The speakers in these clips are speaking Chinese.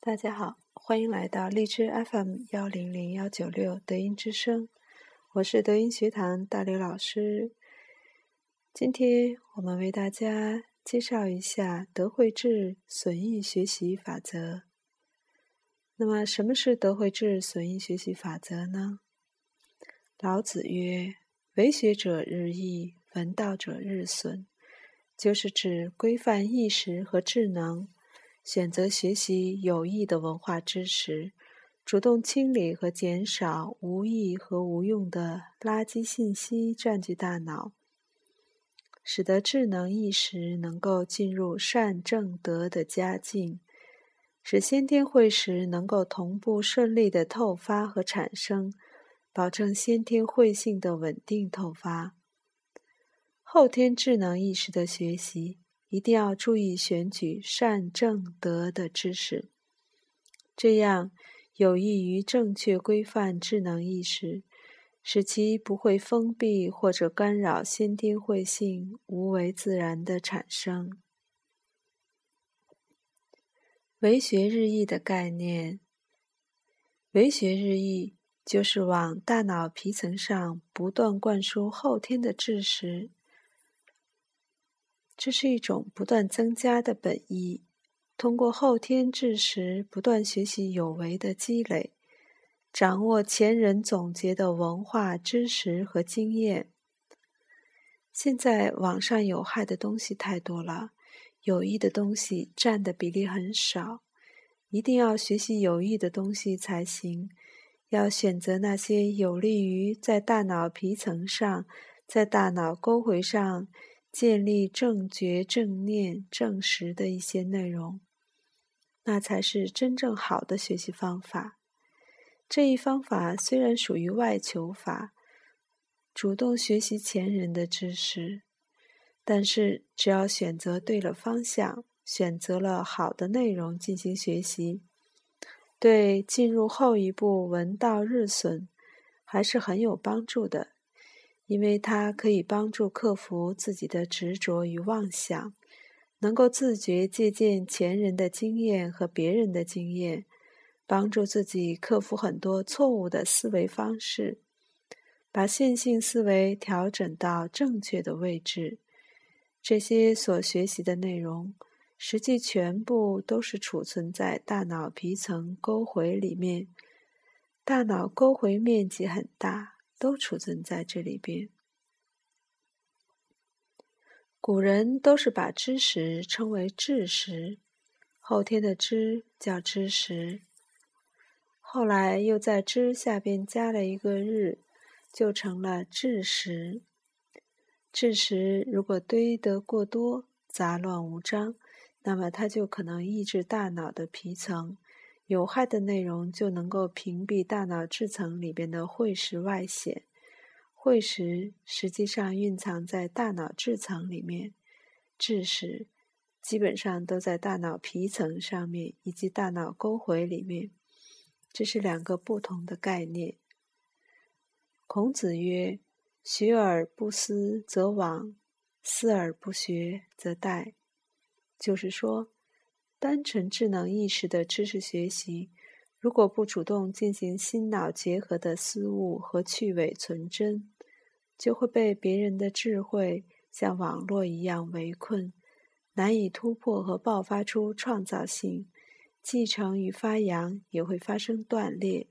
大家好，欢迎来到荔枝 FM 幺零零幺九六德音之声，我是德音学堂大刘老师。今天我们为大家介绍一下德惠智损益学习法则。那么，什么是德惠智损益学习法则呢？老子曰：“为学者日益，闻道者日损。”就是指规范意识和智能，选择学习有益的文化知识，主动清理和减少无益和无用的垃圾信息占据大脑，使得智能意识能够进入善正德的佳境，使先天慧识能够同步顺利的透发和产生。保证先天慧性的稳定透发。后天智能意识的学习，一定要注意选取善正德的知识，这样有益于正确规范智能意识，使其不会封闭或者干扰先天慧性无为自然的产生。为学日益的概念，为学日益。就是往大脑皮层上不断灌输后天的知识，这是一种不断增加的本意。通过后天知识不断学习有为的积累，掌握前人总结的文化知识和经验。现在网上有害的东西太多了，有益的东西占的比例很少，一定要学习有益的东西才行。要选择那些有利于在大脑皮层上、在大脑沟回上建立正觉、正念、正识的一些内容，那才是真正好的学习方法。这一方法虽然属于外求法，主动学习前人的知识，但是只要选择对了方向，选择了好的内容进行学习。对进入后一步闻道日损还是很有帮助的，因为它可以帮助克服自己的执着与妄想，能够自觉借鉴前人的经验和别人的经验，帮助自己克服很多错误的思维方式，把线性思维调整到正确的位置。这些所学习的内容。实际全部都是储存在大脑皮层沟回里面，大脑沟回面积很大，都储存在这里边。古人都是把知识称为智识，后天的知叫知识，后来又在知下边加了一个日，就成了智识。智识如果堆得过多，杂乱无章。那么它就可能抑制大脑的皮层，有害的内容就能够屏蔽大脑质层里边的会识外显。会识实际上蕴藏在大脑质层里面，智识基本上都在大脑皮层上面以及大脑沟回里面，这是两个不同的概念。孔子曰：“学而不思则罔，思而不学则殆。”就是说，单纯智能意识的知识学习，如果不主动进行心脑结合的思悟和去伪存真，就会被别人的智慧像网络一样围困，难以突破和爆发出创造性，继承与发扬也会发生断裂。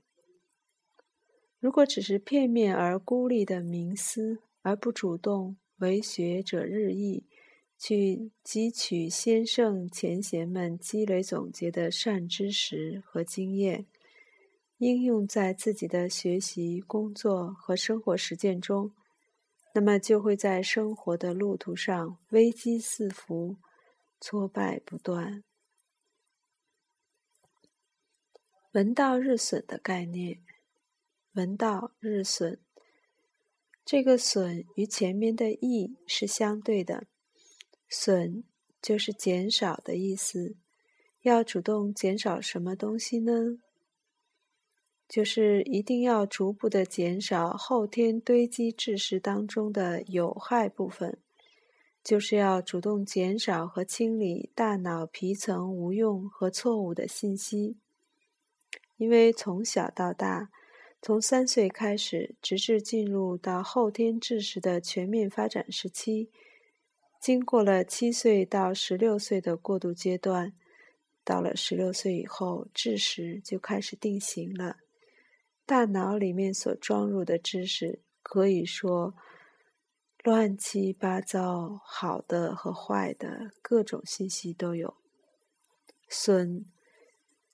如果只是片面而孤立的冥思，而不主动为学者日益。去汲取先圣前贤们积累总结的善知识和经验，应用在自己的学习、工作和生活实践中，那么就会在生活的路途上危机四伏、挫败不断。闻道日损的概念，闻道日损，这个损与前面的益是相对的。损就是减少的意思，要主动减少什么东西呢？就是一定要逐步的减少后天堆积知识当中的有害部分，就是要主动减少和清理大脑皮层无用和错误的信息。因为从小到大，从三岁开始，直至进入到后天智识的全面发展时期，经过了七岁到十六岁的过渡阶段，到了十六岁以后，智识就开始定型了。大脑里面所装入的知识，可以说。乱七八糟，好的和坏的各种信息都有。损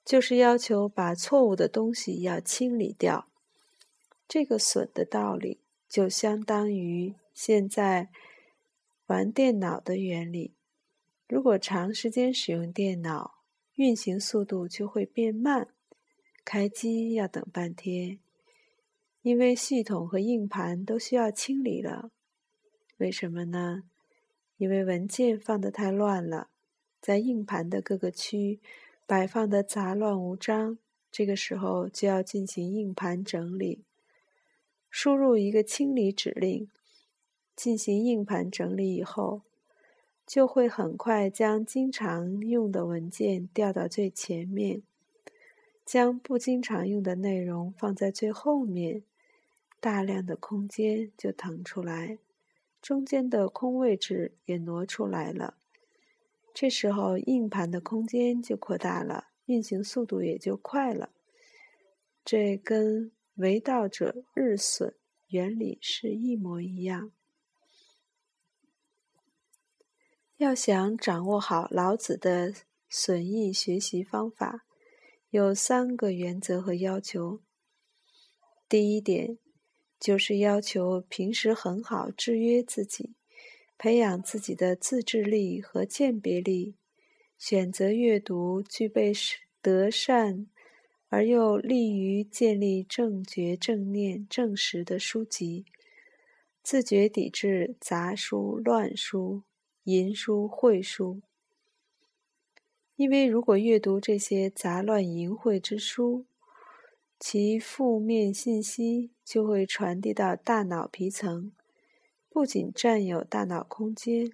就是要求把错误的东西要清理掉。这个损的道理，就相当于现在玩电脑的原理。如果长时间使用电脑，运行速度就会变慢，开机要等半天，因为系统和硬盘都需要清理了。为什么呢？因为文件放的太乱了，在硬盘的各个区摆放的杂乱无章。这个时候就要进行硬盘整理，输入一个清理指令，进行硬盘整理以后，就会很快将经常用的文件调到最前面，将不经常用的内容放在最后面，大量的空间就腾出来。中间的空位置也挪出来了，这时候硬盘的空间就扩大了，运行速度也就快了。这跟为道者日损原理是一模一样。要想掌握好老子的损益学习方法，有三个原则和要求。第一点。就是要求平时很好制约自己，培养自己的自制力和鉴别力，选择阅读具备德善而又利于建立正觉正念正实的书籍，自觉抵制杂书、乱书、淫书、秽书。因为如果阅读这些杂乱淫秽之书，其负面信息就会传递到大脑皮层，不仅占有大脑空间，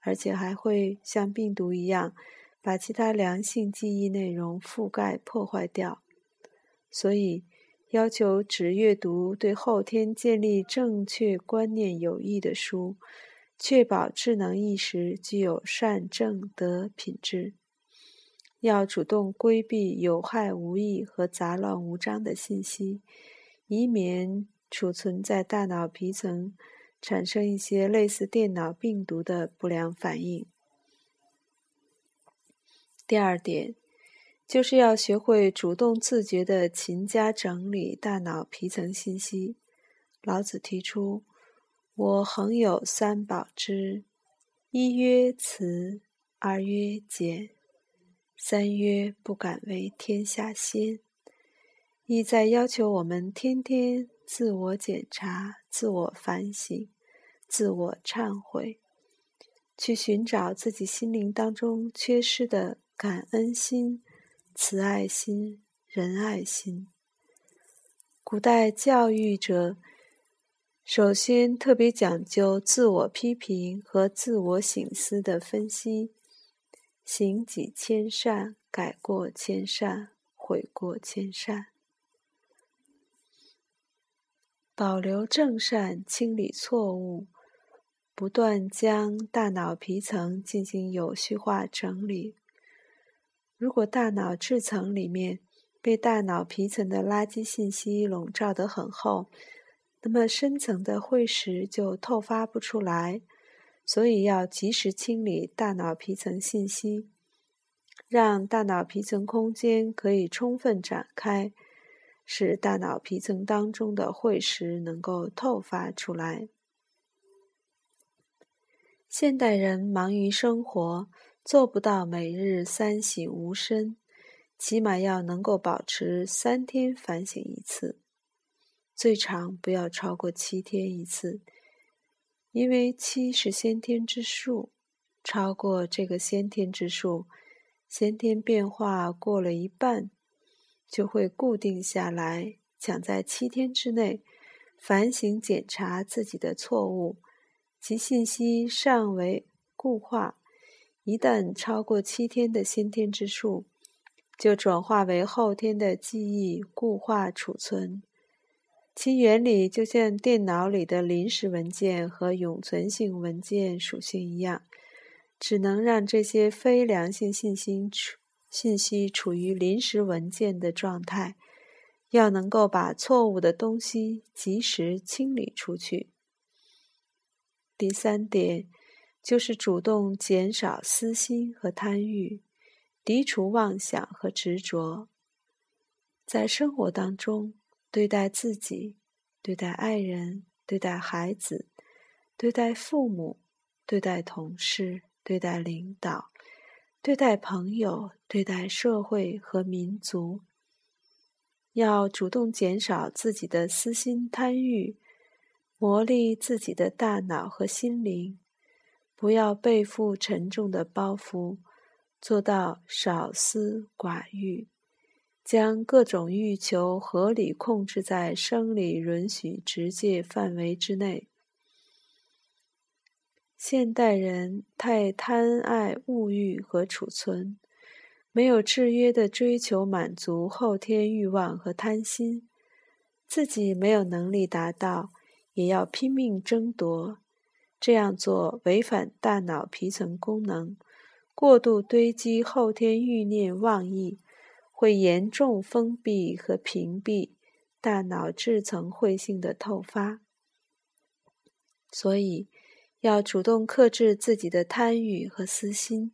而且还会像病毒一样，把其他良性记忆内容覆盖破坏掉。所以，要求只阅读对后天建立正确观念有益的书，确保智能意识具有善正德品质。要主动规避有害无益和杂乱无章的信息，以免储存在大脑皮层，产生一些类似电脑病毒的不良反应。第二点，就是要学会主动自觉地勤加整理大脑皮层信息。老子提出：“我恒有三宝之，一曰慈，二曰俭。”三曰不敢为天下先，意在要求我们天天自我检查、自我反省、自我忏悔，去寻找自己心灵当中缺失的感恩心、慈爱心、仁爱心。古代教育者首先特别讲究自我批评和自我省思的分析。行己千善，改过千善，悔过千善。保留正善，清理错误，不断将大脑皮层进行有序化整理。如果大脑质层里面被大脑皮层的垃圾信息笼罩得很厚，那么深层的会识就透发不出来。所以要及时清理大脑皮层信息，让大脑皮层空间可以充分展开，使大脑皮层当中的会识能够透发出来。现代人忙于生活，做不到每日三省吾身，起码要能够保持三天反省一次，最长不要超过七天一次。因为七是先天之数，超过这个先天之数，先天变化过了一半，就会固定下来，想在七天之内反省检查自己的错误，其信息尚未固化。一旦超过七天的先天之数，就转化为后天的记忆固化储存。其原理就像电脑里的临时文件和永存性文件属性一样，只能让这些非良性信息处信息处于临时文件的状态。要能够把错误的东西及时清理出去。第三点。就是主动减少私心和贪欲，涤除妄想和执着。在生活当中，对待自己、对待爱人、对待孩子、对待父母、对待同事、对待领导、对待朋友、对待社会和民族，要主动减少自己的私心贪欲，磨砺自己的大脑和心灵。不要背负沉重的包袱，做到少思寡欲，将各种欲求合理控制在生理允许直界范围之内。现代人太贪爱物欲和储存，没有制约的追求满足后天欲望和贪心，自己没有能力达到，也要拼命争夺。这样做违反大脑皮层功能，过度堆积后天欲念妄意，会严重封闭和屏蔽大脑质层会性的透发。所以，要主动克制自己的贪欲和私心，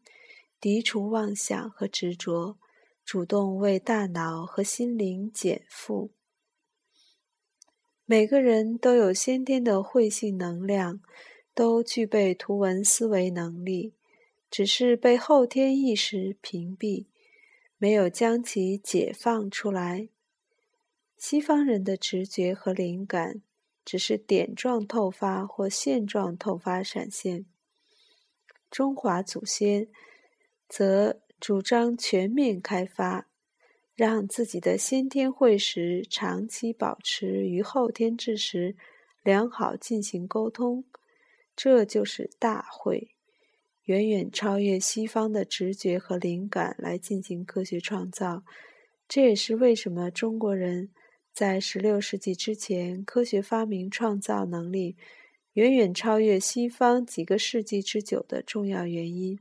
涤除妄想和执着，主动为大脑和心灵减负。每个人都有先天的慧性能量。都具备图文思维能力，只是被后天意识屏蔽，没有将其解放出来。西方人的直觉和灵感只是点状透发或线状透发闪现，中华祖先则主张全面开发，让自己的先天会识长期保持与后天智识良好进行沟通。这就是大会，远远超越西方的直觉和灵感来进行科学创造。这也是为什么中国人在十六世纪之前，科学发明创造能力远远超越西方几个世纪之久的重要原因。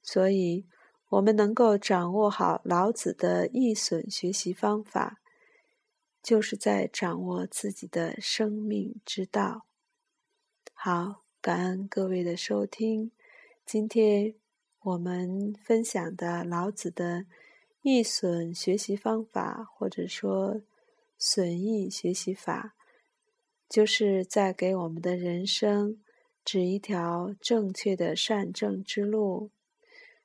所以，我们能够掌握好老子的易损学习方法，就是在掌握自己的生命之道。好，感恩各位的收听。今天我们分享的老子的易损学习方法，或者说损益学习法，就是在给我们的人生指一条正确的善正之路。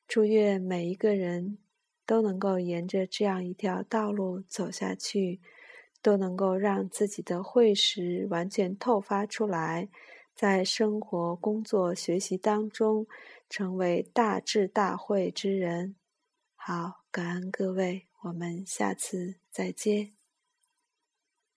祝愿每一个人都能够沿着这样一条道路走下去，都能够让自己的慧识完全透发出来。在生活、工作、学习当中，成为大智大慧之人。好，感恩各位，我们下次再见。